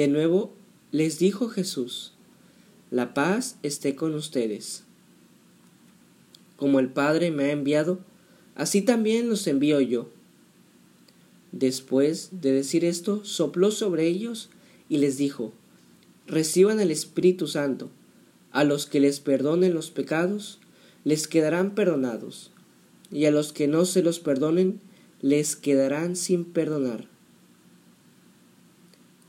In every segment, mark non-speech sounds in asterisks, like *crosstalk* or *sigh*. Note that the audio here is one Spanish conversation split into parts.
De nuevo les dijo Jesús, la paz esté con ustedes. Como el Padre me ha enviado, así también los envío yo. Después de decir esto, sopló sobre ellos y les dijo, reciban el Espíritu Santo. A los que les perdonen los pecados, les quedarán perdonados, y a los que no se los perdonen, les quedarán sin perdonar.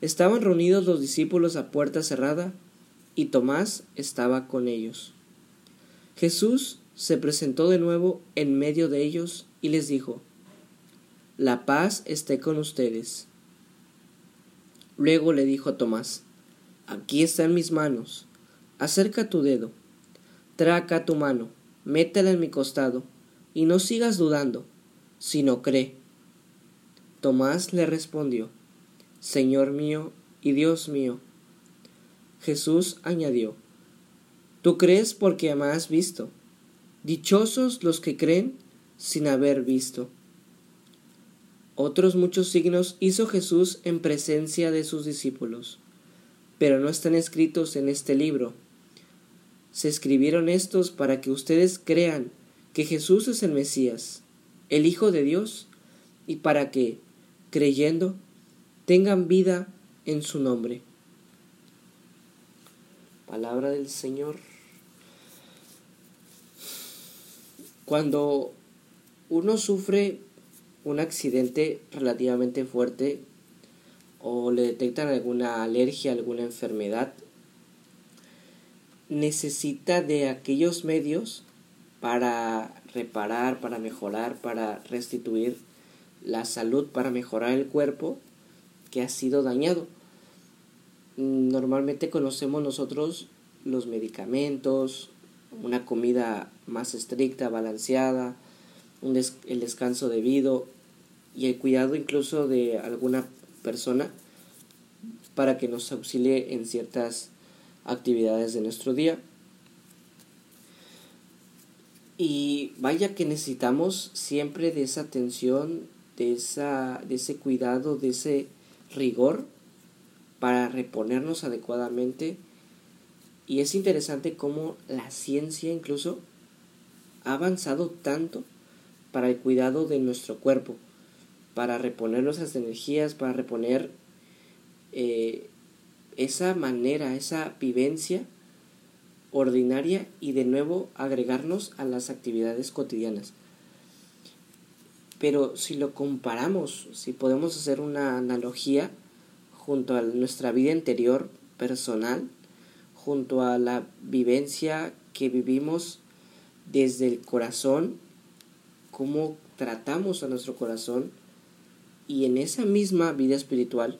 Estaban reunidos los discípulos a puerta cerrada y Tomás estaba con ellos. Jesús se presentó de nuevo en medio de ellos y les dijo, La paz esté con ustedes. Luego le dijo a Tomás, Aquí están mis manos, acerca tu dedo, traca tu mano, métela en mi costado, y no sigas dudando, sino cree. Tomás le respondió, Señor mío y Dios mío. Jesús añadió, Tú crees porque me has visto. Dichosos los que creen sin haber visto. Otros muchos signos hizo Jesús en presencia de sus discípulos, pero no están escritos en este libro. Se escribieron estos para que ustedes crean que Jesús es el Mesías, el Hijo de Dios, y para que, creyendo, tengan vida en su nombre. Palabra del Señor. Cuando uno sufre un accidente relativamente fuerte o le detectan alguna alergia, alguna enfermedad, necesita de aquellos medios para reparar, para mejorar, para restituir la salud, para mejorar el cuerpo que ha sido dañado. Normalmente conocemos nosotros los medicamentos, una comida más estricta, balanceada, el descanso debido y el cuidado incluso de alguna persona para que nos auxilie en ciertas actividades de nuestro día. Y vaya que necesitamos siempre de esa atención, de, esa, de ese cuidado, de ese rigor para reponernos adecuadamente. Y es interesante cómo la ciencia incluso ha avanzado tanto para el cuidado de nuestro cuerpo, para reponer nuestras energías, para reponer eh, esa manera, esa vivencia ordinaria y de nuevo agregarnos a las actividades cotidianas. Pero si lo comparamos, si podemos hacer una analogía junto a nuestra vida interior personal, junto a la vivencia que vivimos desde el corazón, cómo tratamos a nuestro corazón y en esa misma vida espiritual,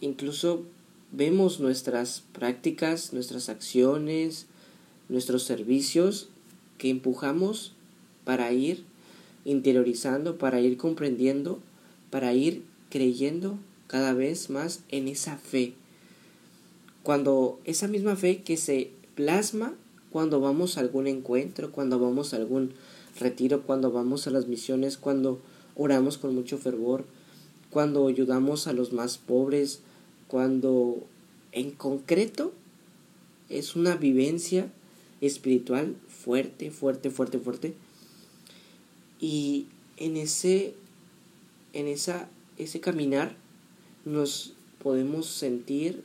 incluso vemos nuestras prácticas, nuestras acciones, nuestros servicios que empujamos para ir interiorizando, para ir comprendiendo, para ir creyendo cada vez más en esa fe. Cuando esa misma fe que se plasma cuando vamos a algún encuentro, cuando vamos a algún retiro, cuando vamos a las misiones, cuando oramos con mucho fervor, cuando ayudamos a los más pobres, cuando en concreto es una vivencia espiritual fuerte, fuerte, fuerte, fuerte, y en ese, en esa, ese caminar nos podemos sentir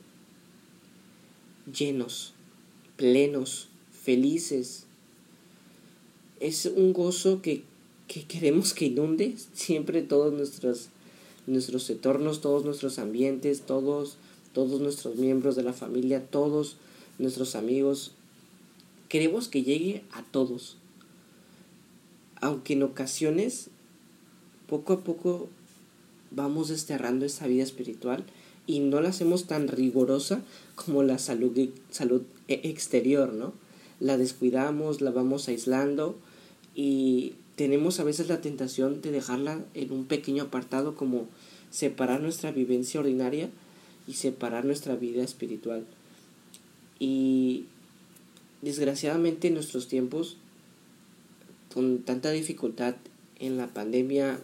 llenos, plenos, felices. Es un gozo que, que queremos que inunde siempre todos nuestros, nuestros entornos, todos nuestros ambientes, todos, todos nuestros miembros de la familia, todos nuestros amigos. Queremos que llegue a todos. Aunque en ocasiones, poco a poco, vamos desterrando esa vida espiritual y no la hacemos tan rigurosa como la salud, salud e, exterior, ¿no? La descuidamos, la vamos aislando y tenemos a veces la tentación de dejarla en un pequeño apartado como separar nuestra vivencia ordinaria y separar nuestra vida espiritual. Y desgraciadamente en nuestros tiempos, con tanta dificultad en la pandemia,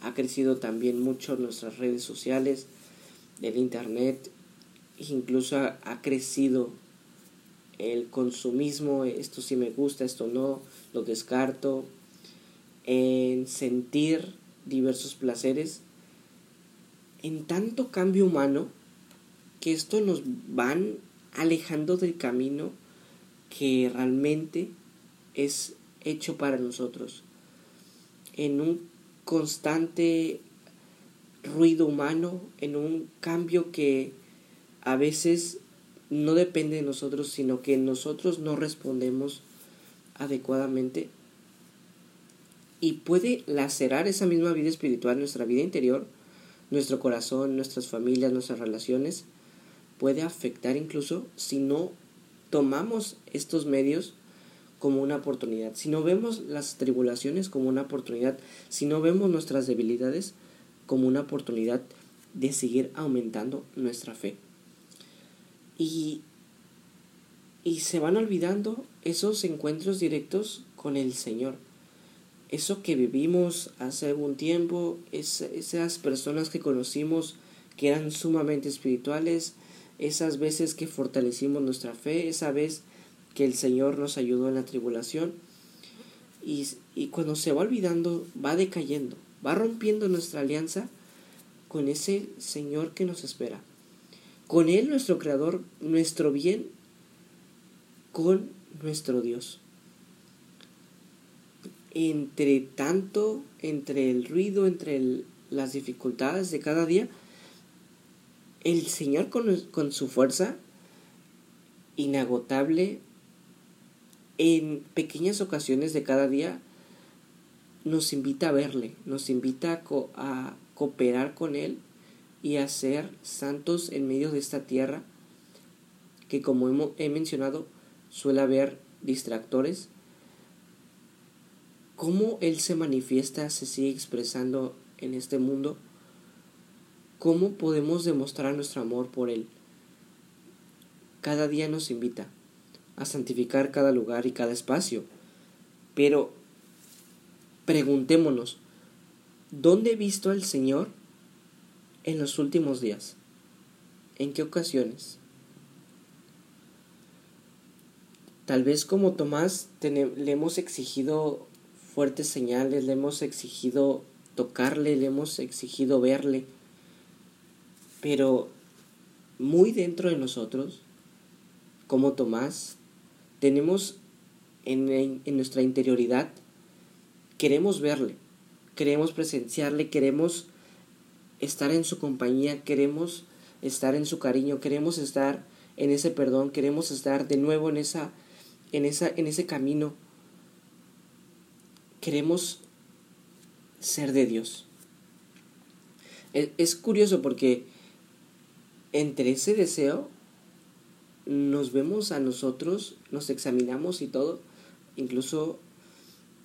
ha crecido también mucho nuestras redes sociales, del internet, incluso ha, crecido el consumismo, esto sí me gusta, esto no, lo descarto, en sentir diversos placeres, en tanto cambio humano que esto nos van alejando del camino que realmente es hecho para nosotros. En un constante ruido humano, en un cambio que a veces no depende de nosotros, sino que nosotros no respondemos adecuadamente y puede lacerar esa misma vida espiritual, nuestra vida interior, nuestro corazón, nuestras familias, nuestras relaciones, puede afectar incluso si no tomamos estos medios como una oportunidad, si no vemos las tribulaciones como una oportunidad, si no vemos nuestras debilidades como una oportunidad de seguir aumentando nuestra fe. Y, y se van olvidando esos encuentros directos con el Señor. Eso que vivimos hace algún tiempo, esas personas que conocimos que eran sumamente espirituales, esas veces que fortalecimos nuestra fe, esa vez que el Señor nos ayudó en la tribulación. Y, y cuando se va olvidando, va decayendo, va rompiendo nuestra alianza con ese Señor que nos espera. Con Él, nuestro Creador, nuestro bien, con nuestro Dios. Entre tanto, entre el ruido, entre las dificultades de cada día, el Señor con, su fuerza inagotable en pequeñas ocasiones de cada día nos invita a verle, nos invita a, cooperar con Él y a ser santos en medio de esta tierra que como he mencionado suele haber distractores. Cómo Él se manifiesta, se sigue expresando en este mundo ¿Cómo podemos demostrar nuestro amor por Él? Cada día nos invita a santificar cada lugar y cada espacio. Pero preguntémonos, ¿dónde he visto al Señor en los últimos días? ¿En qué ocasiones? Tal vez como Tomás le hemos exigido fuertes señales, le hemos exigido tocarle, le hemos exigido verle pero muy dentro de nosotros, como Tomás, tenemos en, nuestra interioridad, queremos verle, queremos presenciarle, queremos estar en su compañía, queremos estar en su cariño, queremos estar en ese perdón, queremos estar de nuevo en esa en esa en ese camino. Queremos ser de Dios. es curioso porque entre ese deseo nos vemos a nosotros, nos examinamos y todo, incluso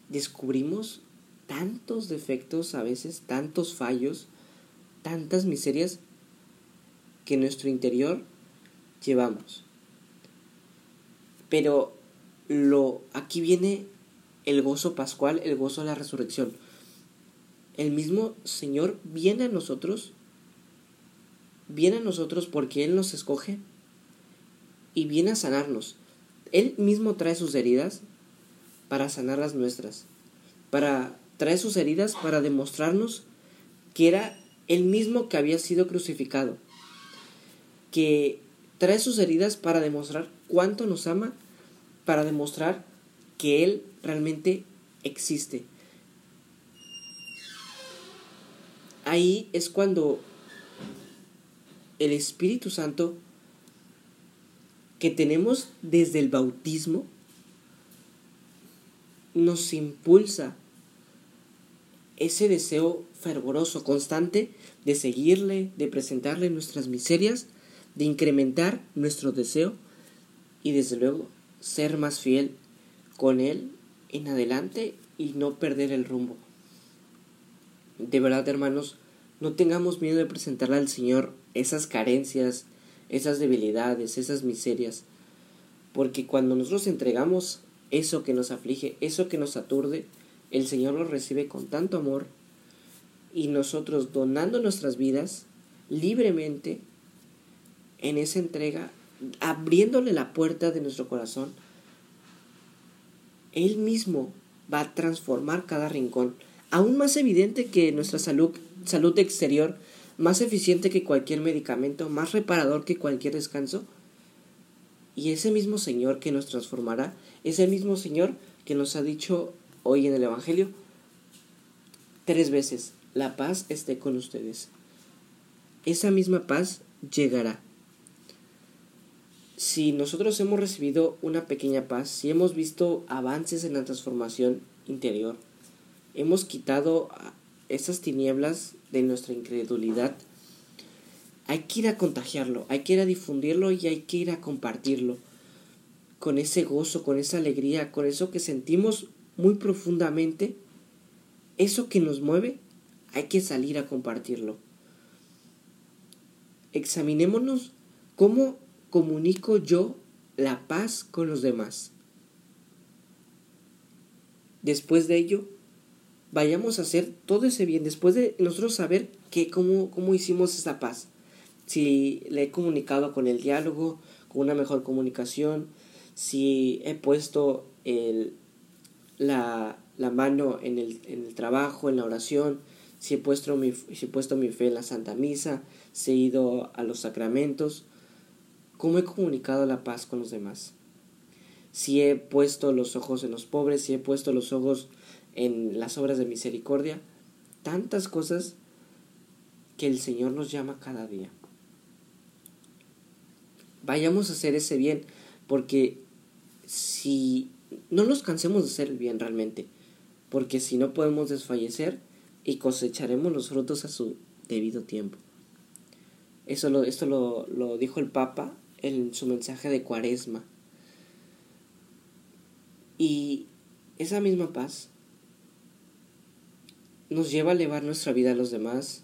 descubrimos tantos defectos a veces, tantos fallos, tantas miserias que nuestro interior llevamos. Pero lo aquí viene el gozo pascual, el gozo de la resurrección. El mismo Señor viene a nosotros viene a nosotros porque Él nos escoge y viene a sanarnos. Él mismo trae sus heridas para sanar las nuestras, para trae sus heridas para demostrarnos que era el mismo que había sido crucificado, que trae sus heridas para demostrar cuánto nos ama, para demostrar que Él realmente existe. Ahí es cuando el Espíritu Santo que tenemos desde el bautismo nos impulsa ese deseo fervoroso, constante, de seguirle, de presentarle nuestras miserias, de incrementar nuestro deseo y desde luego ser más fiel con Él en adelante y no perder el rumbo. De verdad, hermanos, no tengamos miedo de presentarle al Señor esas carencias, esas debilidades, esas miserias, porque cuando nosotros entregamos eso que nos aflige, eso que nos aturde, el Señor lo recibe con tanto amor y nosotros donando nuestras vidas libremente en esa entrega, abriéndole la puerta de nuestro corazón, Él mismo va a transformar cada rincón, aún más evidente que nuestra salud, salud exterior, más eficiente que cualquier medicamento, más reparador que cualquier descanso. Y ese mismo Señor que nos transformará, ese mismo Señor que nos ha dicho hoy en el Evangelio tres veces, la paz esté con ustedes. Esa misma paz llegará. Si nosotros hemos recibido una pequeña paz, si hemos visto avances en la transformación interior, hemos quitado esas tinieblas de nuestra incredulidad, hay que ir a contagiarlo, hay que ir a difundirlo y hay que ir a compartirlo con ese gozo, con esa alegría, con eso que sentimos muy profundamente, eso que nos mueve, hay que salir a compartirlo. Examinémonos cómo comunico yo la paz con los demás. Después de ello, vayamos a hacer todo ese bien, después de nosotros saber que cómo, cómo hicimos esa paz. Si le he comunicado con el diálogo, con una mejor comunicación, si he puesto el, la, la mano en el, en el, trabajo, en la oración, si he, puesto mi, he puesto mi fe en la Santa Misa, si he ido a los sacramentos, cómo he comunicado la paz con los demás. Si he puesto los ojos en los pobres, si he puesto los ojos en las obras de misericordia, tantas cosas que el Señor nos llama cada día. Vayamos a hacer ese bien, porque si no nos cansemos de hacer el bien realmente, porque si no podemos desfallecer y cosecharemos los frutos a su debido tiempo. Eso lo, esto lo, lo dijo el Papa en su mensaje de Cuaresma. Y esa misma paz nos lleva a elevar nuestra vida a los demás,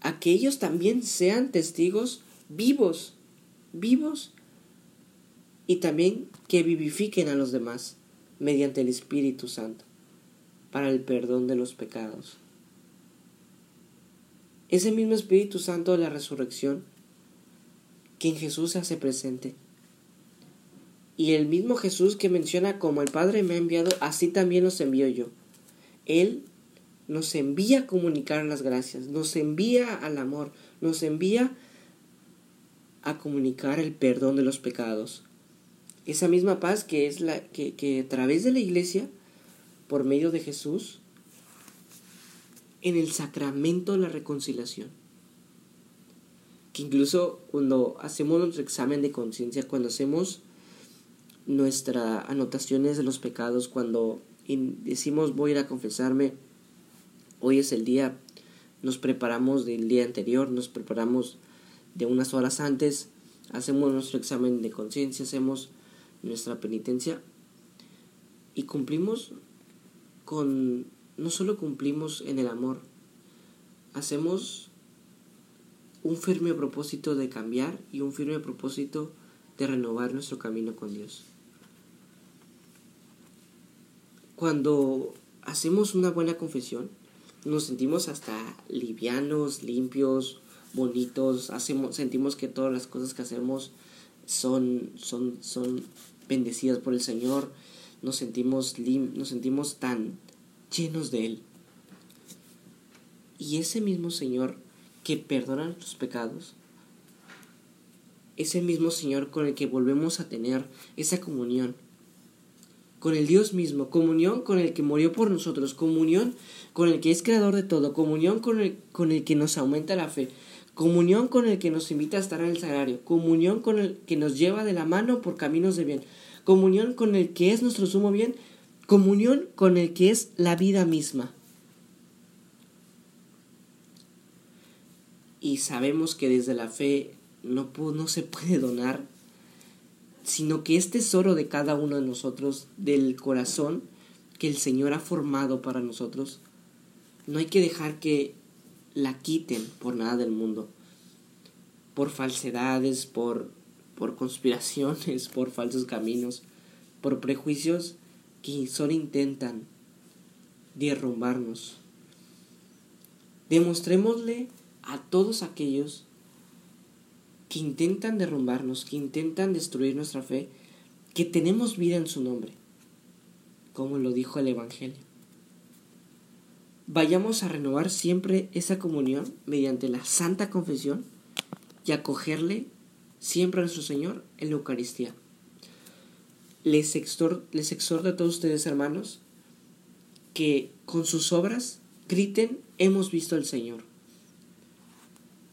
a que ellos también sean testigos vivos, vivos y también que vivifiquen a los demás mediante el Espíritu Santo para el perdón de los pecados. Ese mismo Espíritu Santo de la resurrección que en Jesús se hace presente. Y el mismo Jesús que menciona como el Padre me ha enviado, así también los envío yo. Él nos envía a comunicar las gracias, nos envía al amor, nos envía a comunicar el perdón de los pecados esa misma paz que es la que, que a través de la iglesia, por medio de Jesús, en el sacramento de la reconciliación. Que incluso cuando hacemos nuestro examen de conciencia, cuando hacemos nuestras anotaciones de los pecados, cuando decimos voy a ir a confesarme, hoy es el día, nos preparamos del día anterior, nos preparamos de unas horas antes, hacemos nuestro examen de conciencia, hacemos nuestra penitencia y cumplimos con, no solo cumplimos en el amor, hacemos un firme propósito de cambiar y un firme propósito de renovar nuestro camino con Dios. Cuando hacemos una buena confesión, nos sentimos hasta livianos, limpios, bonitos, hacemos, sentimos que todas las cosas que hacemos son, son, son bendecidas por el Señor, nos sentimos, nos sentimos tan llenos de Él. Y ese mismo Señor que perdona nuestros pecados, ese mismo Señor con el que volvemos a tener esa comunión, con el Dios mismo, comunión con el que murió por nosotros, comunión con el que es creador de todo, comunión con el, con el que nos aumenta la fe, comunión con el que nos invita a estar en el sagrario, comunión con el que nos lleva de la mano por caminos de bien, comunión con el que es nuestro sumo bien, comunión con el que es la vida misma. Y sabemos que desde la fe no, no se puede donar sino que es tesoro de cada uno de nosotros, del corazón que el Señor ha formado para nosotros. No hay que dejar que la quiten por nada del mundo, por falsedades, por, por conspiraciones, *laughs* por falsos caminos, por prejuicios que solo intentan derrumbarnos. Demostrémosle a todos aquellos que intentan derrumbarnos, que intentan destruir nuestra fe, que tenemos vida en su nombre, como lo dijo el Evangelio. Vayamos a renovar siempre esa comunión mediante la santa confesión y acogerle siempre a nuestro Señor en la Eucaristía. Les, exhorto, les exhorto a todos ustedes, hermanos, que con sus obras griten, hemos visto al Señor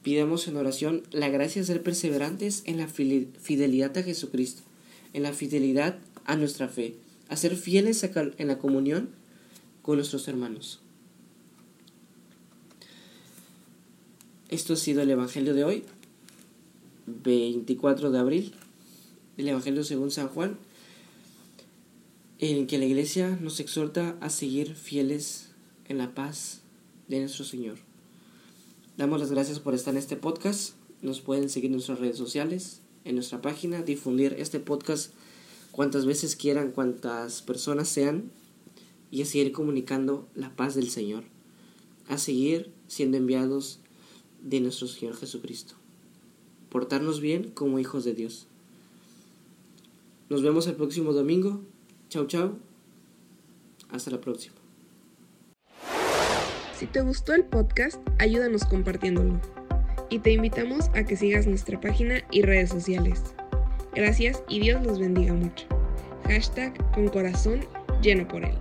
Pidamos en oración la gracia de ser perseverantes en la fidelidad a Jesucristo, en la fidelidad a nuestra fe, a ser fieles en la comunión con nuestros hermanos. Esto ha sido el Evangelio de hoy, 24 de abril, el Evangelio según San Juan, en que la Iglesia nos exhorta a seguir fieles en la paz de nuestro Señor. Damos las gracias por estar en este podcast. Nos pueden seguir en nuestras redes sociales, en nuestra página, difundir este podcast cuantas veces quieran, cuantas personas sean, y a seguir comunicando la paz del Señor, a seguir siendo enviados de nuestro Señor Jesucristo. Portarnos bien como hijos de Dios. Nos vemos el próximo domingo. Chau, chau. Hasta la próxima. Si te gustó el podcast, ayúdanos compartiéndolo. Y te invitamos a que sigas nuestra página y redes sociales. Gracias y Dios los bendiga mucho. Hashtag con corazón lleno por él.